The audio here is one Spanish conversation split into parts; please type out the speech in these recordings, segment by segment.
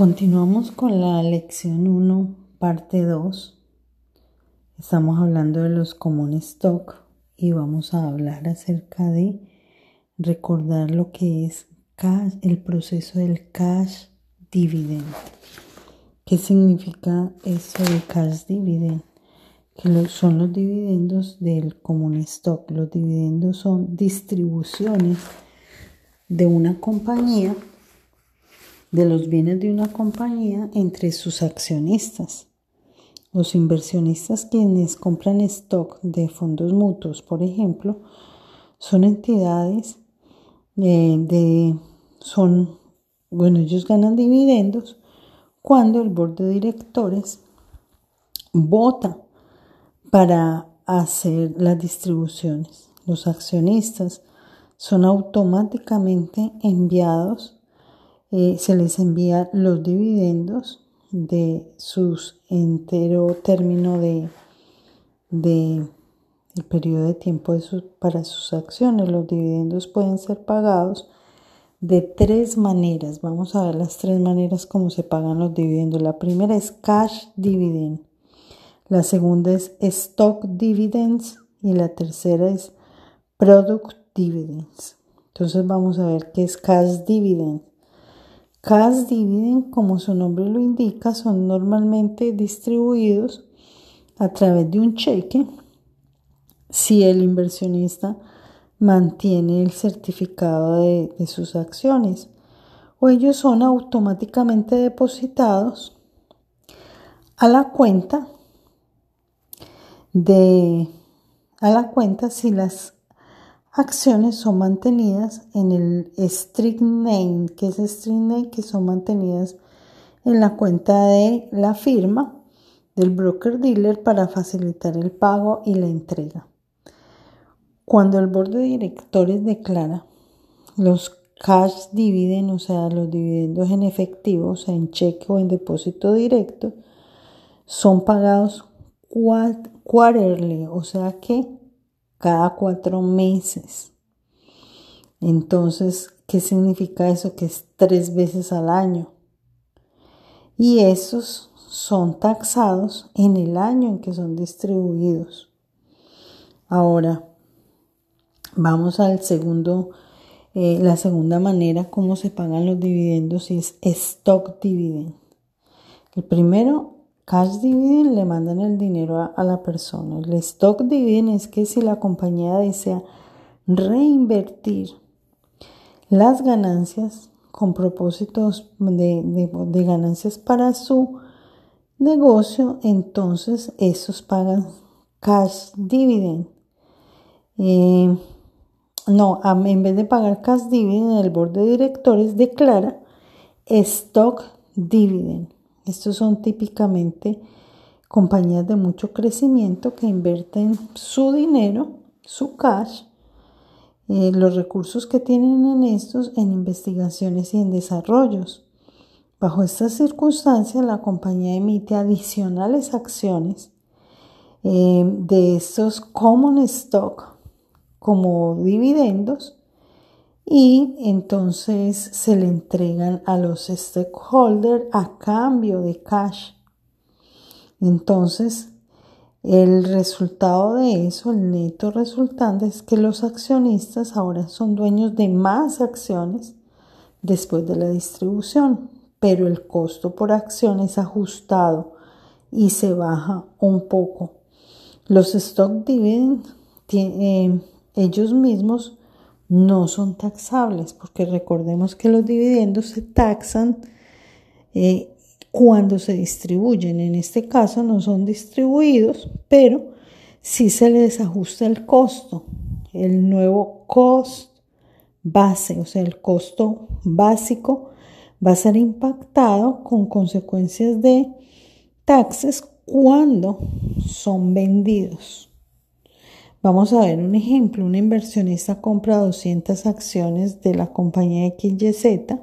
Continuamos con la lección 1, parte 2. Estamos hablando de los comunes stock y vamos a hablar acerca de recordar lo que es el proceso del cash dividend. ¿Qué significa eso de cash dividend? Que son los dividendos del común stock. Los dividendos son distribuciones de una compañía de los bienes de una compañía entre sus accionistas. Los inversionistas quienes compran stock de fondos mutuos, por ejemplo, son entidades eh, de, son, bueno, ellos ganan dividendos cuando el board de directores vota para hacer las distribuciones. Los accionistas son automáticamente enviados eh, se les envía los dividendos de sus entero término de, de el periodo de tiempo para sus acciones. Los dividendos pueden ser pagados de tres maneras. Vamos a ver las tres maneras como se pagan los dividendos. La primera es cash dividend. La segunda es stock dividends y la tercera es product dividends. Entonces vamos a ver qué es cash dividend. Cash dividend, como su nombre lo indica, son normalmente distribuidos a través de un cheque. Si el inversionista mantiene el certificado de, de sus acciones o ellos son automáticamente depositados a la cuenta de a la cuenta si las acciones son mantenidas en el strict name, que es strict name, que son mantenidas en la cuenta de la firma del broker dealer para facilitar el pago y la entrega. Cuando el board de directores declara los cash dividend, o sea, los dividendos en efectivo, o sea, en cheque o en depósito directo, son pagados quarterly, o sea que cada cuatro meses. Entonces, ¿qué significa eso? Que es tres veces al año. Y esos son taxados en el año en que son distribuidos. Ahora, vamos al segundo, eh, la segunda manera como se pagan los dividendos y es stock dividend. El primero Cash dividend le mandan el dinero a, la persona. El stock dividend es que si la compañía desea reinvertir las ganancias con propósitos de, ganancias para su negocio, entonces esos pagan cash dividend. Eh, no, en vez de pagar cash dividend, el board de directores declara stock dividend. Estos son típicamente compañías de mucho crecimiento que invierten su dinero, su cash, eh, los recursos que tienen en estos en investigaciones y en desarrollos. Bajo estas circunstancias, la compañía emite adicionales acciones eh, de estos common stock como dividendos y entonces se le entregan a los stakeholders a cambio de cash. Entonces, el resultado de eso, el neto resultante, es que los accionistas ahora son dueños de más acciones después de la distribución, pero el costo por acción es ajustado y se baja un poco. Los stock dividend, eh, ellos mismos no son taxables, porque recordemos que los dividendos se taxan eh, cuando se distribuyen. En este caso no son distribuidos, pero sí se les ajusta el costo, el nuevo cost base, o sea, el costo básico va a ser impactado con consecuencias de taxes cuando son vendidos. Vamos a ver un ejemplo. Un inversionista compra 200 acciones de la compañía XYZ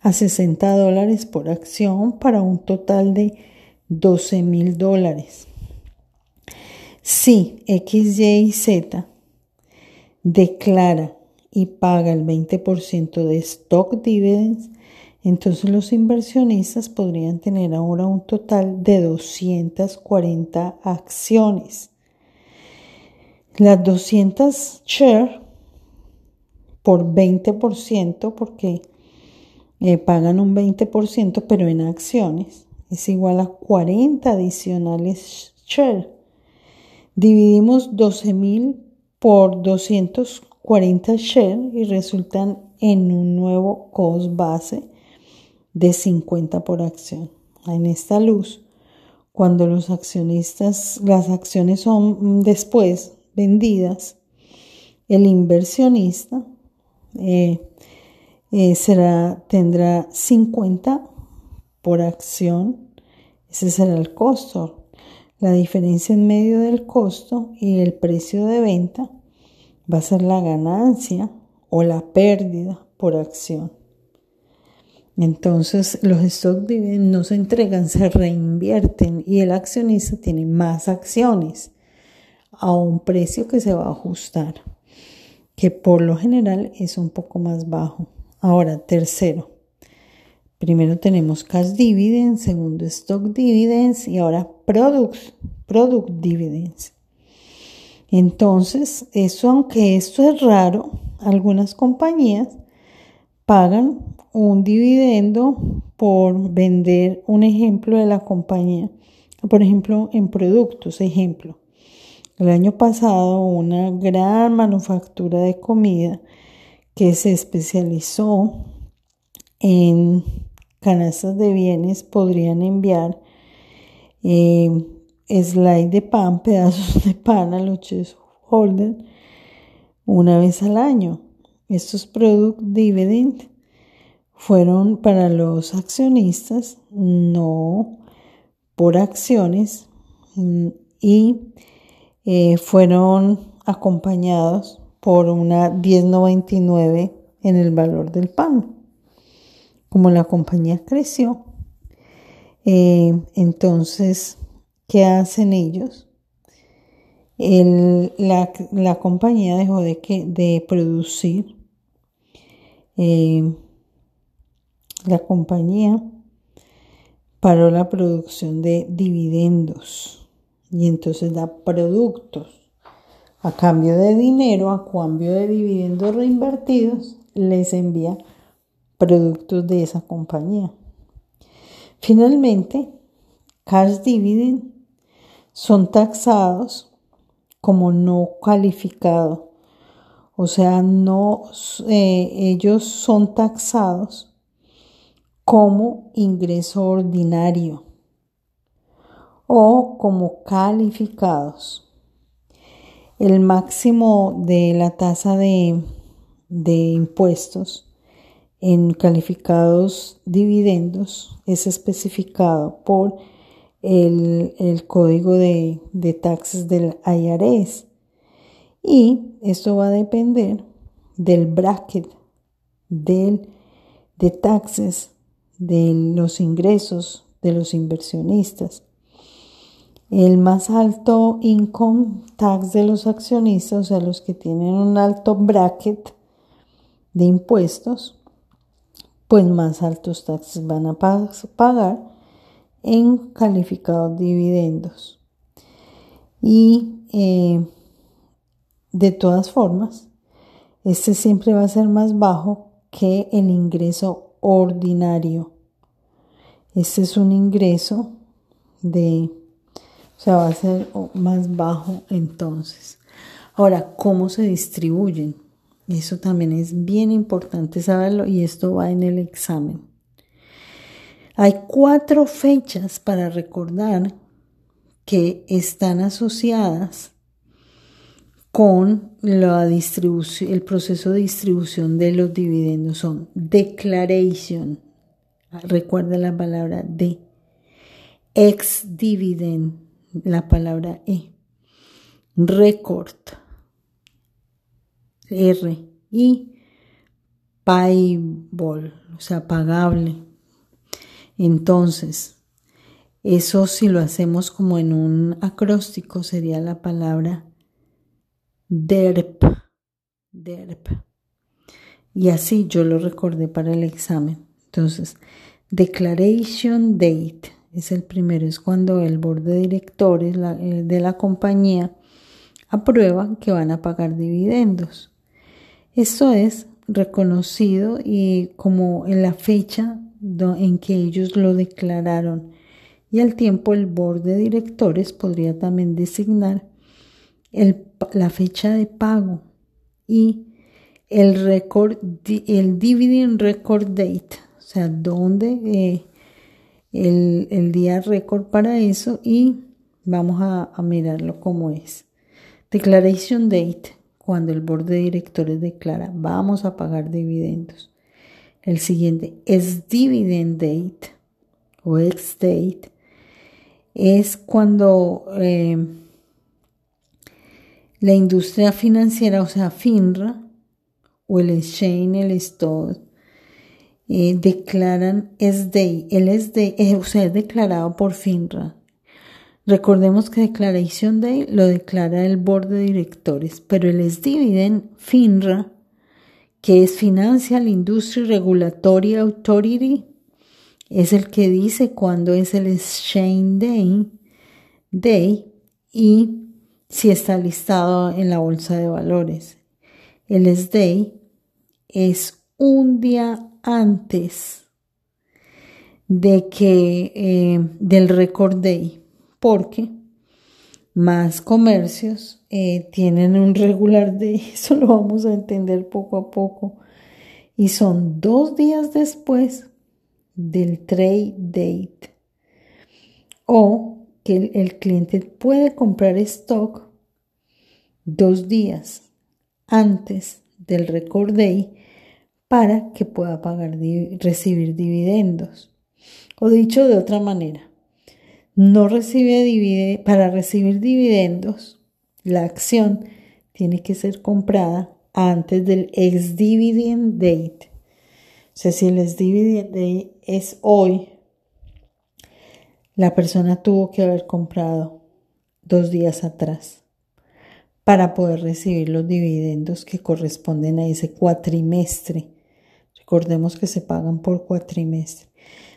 a 60 dólares por acción para un total de 12 mil dólares. Si XYZ declara y paga el 20% de stock dividends, Entonces los inversionistas podrían tener ahora un total de 240 acciones. Las 200 share por 20%, porque eh, pagan un 20%, pero en acciones, es igual a 40 adicionales share. Dividimos 12.000 por 240 share y resultan en un nuevo cost base de 50 por acción. En esta luz, cuando los accionistas, las acciones son después vendidas, el inversionista eh, eh, será, tendrá 50 por acción. Ese será el costo. La diferencia en medio del costo y el precio de venta va a ser la ganancia o la pérdida por acción. Entonces los stock dividends no se entregan, se reinvierten y el accionista tiene más acciones a un precio que se va a ajustar, que por lo general es un poco más bajo. Ahora, tercero, primero tenemos cash dividends, segundo stock dividends y ahora product, product dividends. Entonces, eso, aunque esto es raro, algunas compañías pagan un dividendo por vender un ejemplo de la compañía. Por ejemplo, en productos, ejemplo. El año pasado una gran manufactura de comida que se especializó en canastas de bienes podrían enviar eh, slide de pan, pedazos de pan a los holder una vez al año. Estos product dividend fueron para los accionistas, no por acciones, mm, y eh, fueron acompañados por una 10.99 en el valor del pan. Como la compañía creció, eh, entonces, ¿qué hacen ellos? la, compañía dejó de, que, de producir, eh, la compañía paró la producción de dividendos y entonces da productos a cambio de dinero, a cambio de dividendos reinvertidos, les envía productos de esa compañía. Finalmente, cash dividend son taxados como no calificado, o sea, no eh, ellos son taxados como ingreso ordinario o como calificados. El máximo de la tasa de, impuestos en calificados dividendos es especificado por el, código de, de, taxes del IRS y esto va a depender del bracket del, de taxes de los ingresos de los inversionistas el más alto income tax de los accionistas, o sea, los que tienen un alto bracket de impuestos, pues más altos taxes van a pagar en calificados dividendos. Y eh, de todas formas, este siempre va a ser más bajo que el ingreso ordinario. Este es un ingreso de o sea, va a ser más bajo entonces. Ahora, ¿cómo se distribuyen? Eso también es bien importante saberlo y esto va en el examen. Hay cuatro fechas para recordar que están asociadas con la distribución, el proceso de distribución de los dividendos. Son declaration, recuerda la palabra de, ex dividend, la palabra E. Record. R. Y payable, o sea, pagable. Entonces, eso si lo hacemos como en un acróstico sería la palabra DERP. DERP. Y así yo lo recordé para el examen. Entonces, declaration date es el primero, es cuando el board de directores eh, de la compañía aprueba que van a pagar dividendos. Esto es reconocido y como en la fecha en que ellos lo declararon y al tiempo el board de directores podría también designar la fecha de pago y el record, el dividend record date, o sea, dónde eh, el, día récord para eso y vamos a, mirarlo como es. Declaration date, cuando el board de directores declara vamos a pagar dividendos. El siguiente es dividend date o ex date. Es cuando eh, la industria financiera, o sea, FINRA, o el exchange, el stock, eh, declaran SDI. El SDI, eh, es declarado por FINRA. Recordemos que Declaration Day lo declara el board de directores, pero el S-Dividend FINRA que es Financial Industry Regulatory Authority, es el que dice cuándo es el Exchange Day, Day y si está listado en la bolsa de valores. El S-Day es un día antes de que eh, del record day, porque más comercios eh, tienen un regular day, eso lo vamos a entender poco a poco, y son dos días después del trade date. O que el, cliente puede comprar stock dos días antes del record day para que pueda pagar, recibir dividendos. O dicho de otra manera, no recibe para recibir dividendos, la acción tiene que ser comprada antes del ex dividend date. O sea, si el ex dividend date es hoy, la persona tuvo que haber comprado dos días atrás para poder recibir los dividendos que corresponden a ese cuatrimestre. Recordemos que se pagan por cuatrimestre.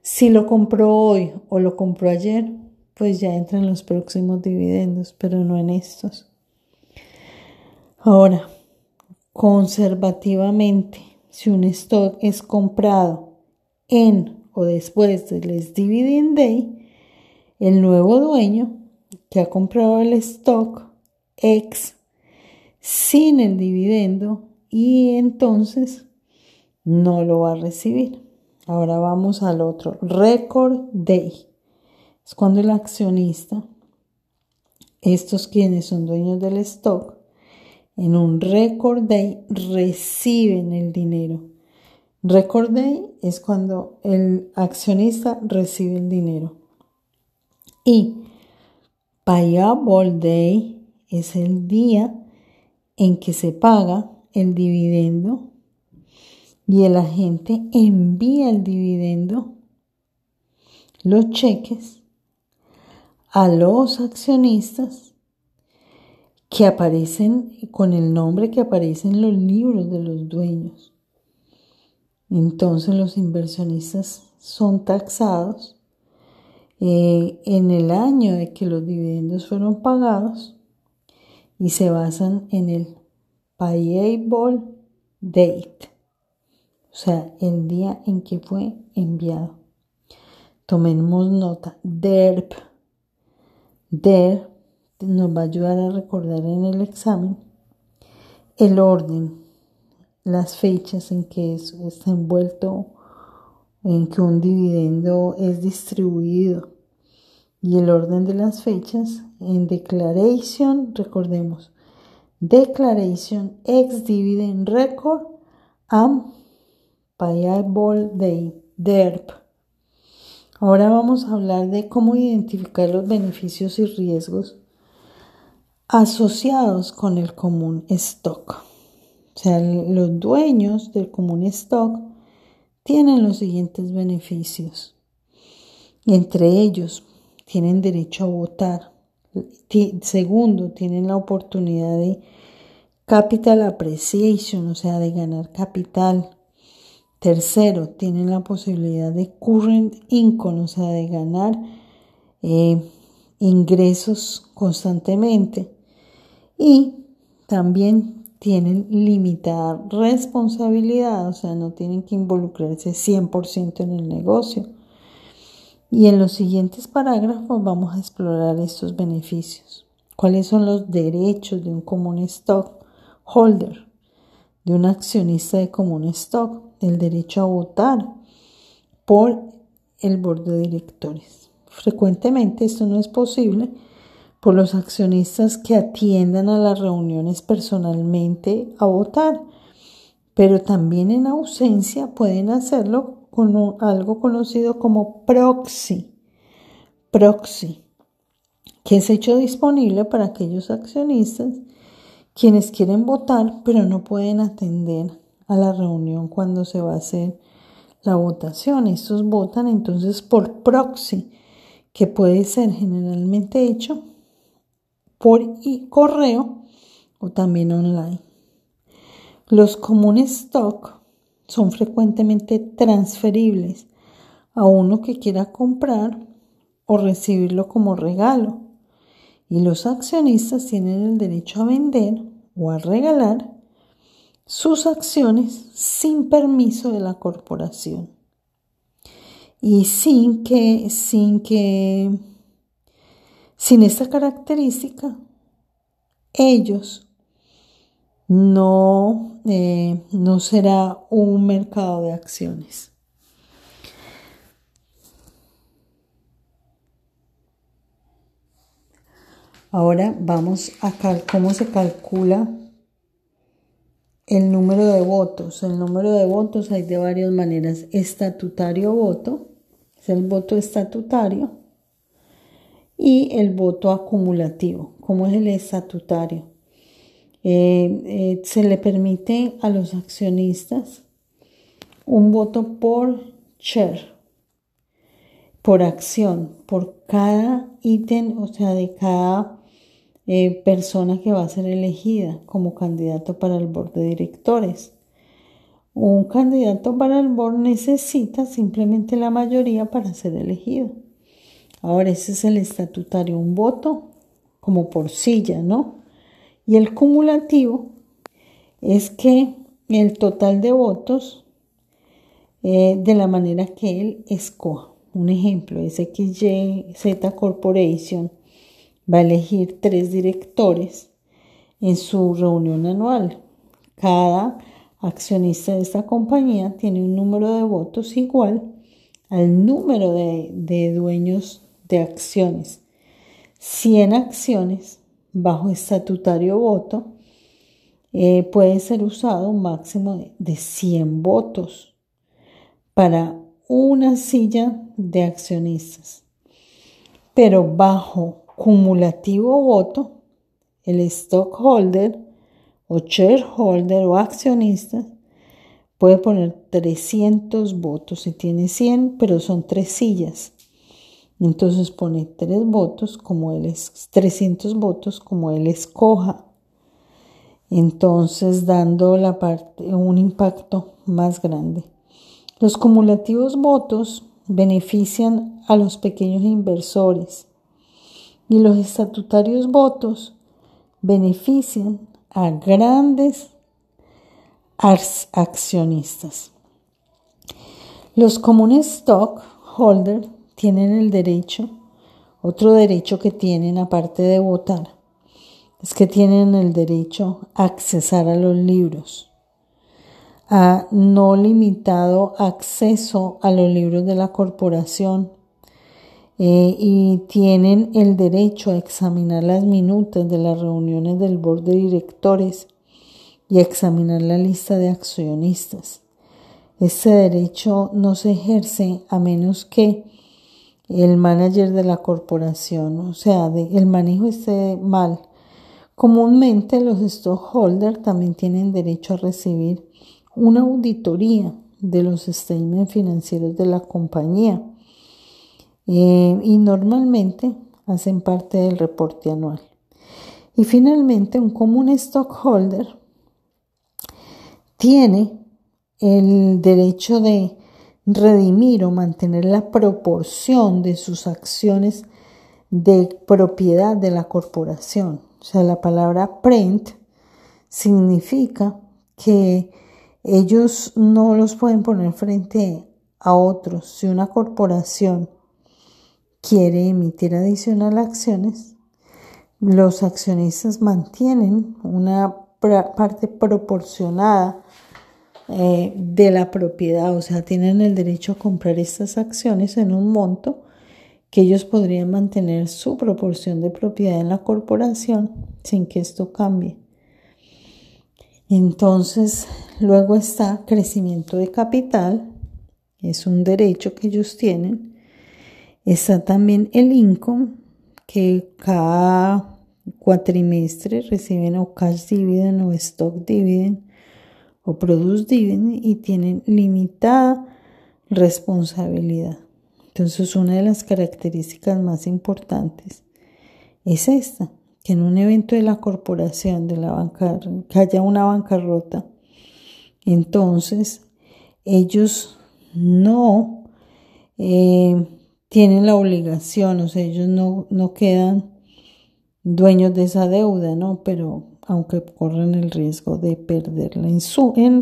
Si lo compró hoy o lo compró ayer, pues ya entran los próximos dividendos, pero no en estos. Ahora, conservativamente, si un stock es comprado en o después del dividend day, el nuevo dueño que ha comprado el stock ex sin el dividendo y entonces no lo va a recibir. Ahora vamos al otro, record day. Es cuando el accionista, estos quienes son dueños del stock, en un record day reciben el dinero. Record day es cuando el accionista recibe el dinero. Y payable day es el día en que se paga el dividendo y el agente envía el dividendo, los cheques, a los accionistas que aparecen con el nombre que aparece en los libros de los dueños. Entonces los inversionistas son taxados eh, en el año de que los dividendos fueron pagados y se basan en el payable date o sea, el día en que fue enviado. Tomemos nota, DERP. DERP nos va a ayudar a recordar en el examen el orden, las fechas en que eso está envuelto, en que un dividendo es distribuido y el orden de las fechas en declaration, recordemos, declaration ex dividend record and Day, DERP. Ahora vamos a hablar de cómo identificar los beneficios y riesgos asociados con el común stock. O sea, los dueños del común stock tienen los siguientes beneficios. Entre ellos, tienen derecho a votar. Segundo, tienen la oportunidad de capital appreciation, o sea, de ganar capital. Tercero, tienen la posibilidad de current income, o sea, de ganar eh, ingresos constantemente. Y también tienen limitada responsabilidad, o sea, no tienen que involucrarse 100% en el negocio. Y en los siguientes parágrafos vamos a explorar estos beneficios. ¿Cuáles son los derechos de un común stock holder, de un accionista de común stock? El derecho a votar por el board de directores. Frecuentemente esto no es posible por los accionistas que atiendan a las reuniones personalmente a votar, pero también en ausencia pueden hacerlo con algo conocido como proxy. Proxy, que es hecho disponible para aquellos accionistas quienes quieren votar pero no pueden atender a la reunión cuando se va a hacer la votación. Estos votan entonces por proxy, que puede ser generalmente hecho por correo o también online. Los comunes stock son frecuentemente transferibles a uno que quiera comprar o recibirlo como regalo. Y los accionistas tienen el derecho a vender o a regalar sus acciones sin permiso de la corporación. Y sin que, sin que, sin esta característica, ellos no, eh, no será un mercado de acciones. Ahora vamos a cómo se calcula el número de votos. El número de votos hay de varias maneras. Estatutario voto, es el voto estatutario, y el voto acumulativo. ¿Cómo es el estatutario? Eh, eh, se le permite a los accionistas un voto por share, por acción, por cada ítem, o sea, de cada eh, persona que va a ser elegida como candidato para el board de directores. Un candidato para el board necesita simplemente la mayoría para ser elegido. Ahora, ese es el estatutario, un voto como por silla, ¿no? Y el cumulativo es que el total de votos eh, de la manera que él escoja. Un ejemplo es XYZ Corporation va a elegir tres directores en su reunión anual. Cada accionista de esta compañía tiene un número de votos igual al número de, dueños de acciones. 100 acciones bajo estatutario voto eh, puede ser usado un máximo de 100 votos para una silla de accionistas. Pero bajo cumulativo voto, el stockholder o shareholder o accionista puede poner 300 votos. Si tiene 100, pero son tres sillas. Entonces pone tres votos como él es, 300 votos como él escoja. Entonces dando la parte, un impacto más grande. Los cumulativos votos benefician a los pequeños inversores y los estatutarios votos benefician a grandes accionistas. Los comunes stockholders tienen el derecho, otro derecho que tienen aparte de votar, es que tienen el derecho a accesar a los libros, a no limitado acceso a los libros de la corporación eh, y tienen el derecho a examinar las minutas de las reuniones del board de directores y a examinar la lista de accionistas. Este derecho no se ejerce a menos que el manager de la corporación, o sea, el manejo esté mal. Comúnmente los stockholders también tienen derecho a recibir una auditoría de los statements financieros de la compañía eh, y normalmente hacen parte del reporte anual. Y finalmente, un común stockholder tiene el derecho de redimir o mantener la proporción de sus acciones de propiedad de la corporación. O sea, la palabra print significa que ellos no los pueden poner frente a otros. Si una corporación quiere emitir adicional acciones, los accionistas mantienen una parte proporcionada eh, de la propiedad, o sea, tienen el derecho a comprar estas acciones en un monto que ellos podrían mantener su proporción de propiedad en la corporación sin que esto cambie. Entonces, luego está crecimiento de capital, es un derecho que ellos tienen. Está también el income, que cada cuatrimestre reciben o cash dividend o stock dividend o produce dividend y tienen limitada responsabilidad. Entonces, una de las características más importantes es esta, que en un evento de la corporación, de la banca, que haya una bancarrota, entonces ellos no eh, tienen la obligación, o sea, ellos no, no quedan dueños de esa deuda, ¿no? Pero aunque corren el riesgo de perderla. En, su, en,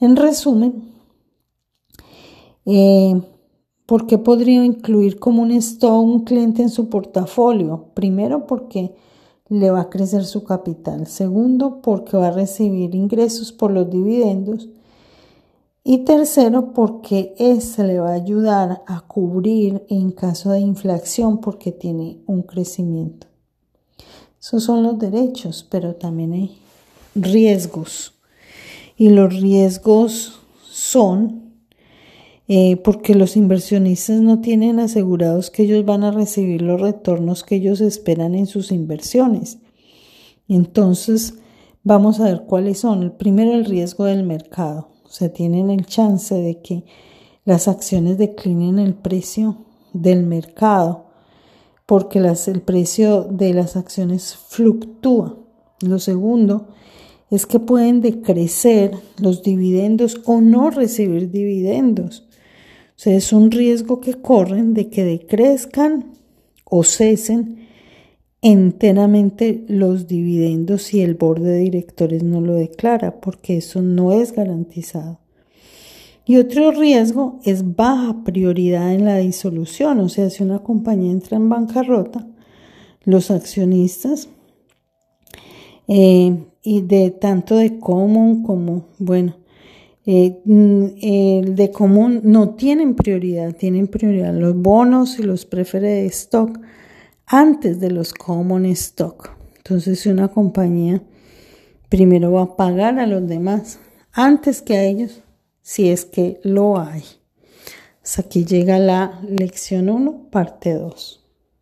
en resumen, eh, ¿Por qué podría incluir como un stock un cliente en su portafolio? Primero, porque le va a crecer su capital. Segundo, porque va a recibir ingresos por los dividendos. Y tercero, porque ese le va a ayudar a cubrir en caso de inflación porque tiene un crecimiento. Esos son los derechos, pero también hay riesgos. Y los riesgos son eh, porque los inversionistas no tienen asegurados que ellos van a recibir los retornos que ellos esperan en sus inversiones. Entonces, vamos a ver cuáles son. El primero, el riesgo del mercado. Sea, tienen el chance de que las acciones declinen el precio del mercado porque el precio de las acciones fluctúa. Lo segundo es que pueden decrecer los dividendos o no recibir dividendos. O sea, es un riesgo que corren de que decrezcan o cesen enteramente los dividendos si el borde de directores no lo declara, porque eso no es garantizado. Y otro riesgo es baja prioridad en la disolución, o sea, si una compañía entra en bancarrota, los accionistas eh, y de tanto de común como, bueno, eh, mm, el de común no tienen prioridad, tienen prioridad los bonos y los preferred stock antes de los common stock. Entonces, una compañía primero va a pagar a los demás antes que a ellos, si es que lo hay. Hasta aquí llega la lección 1, parte 2.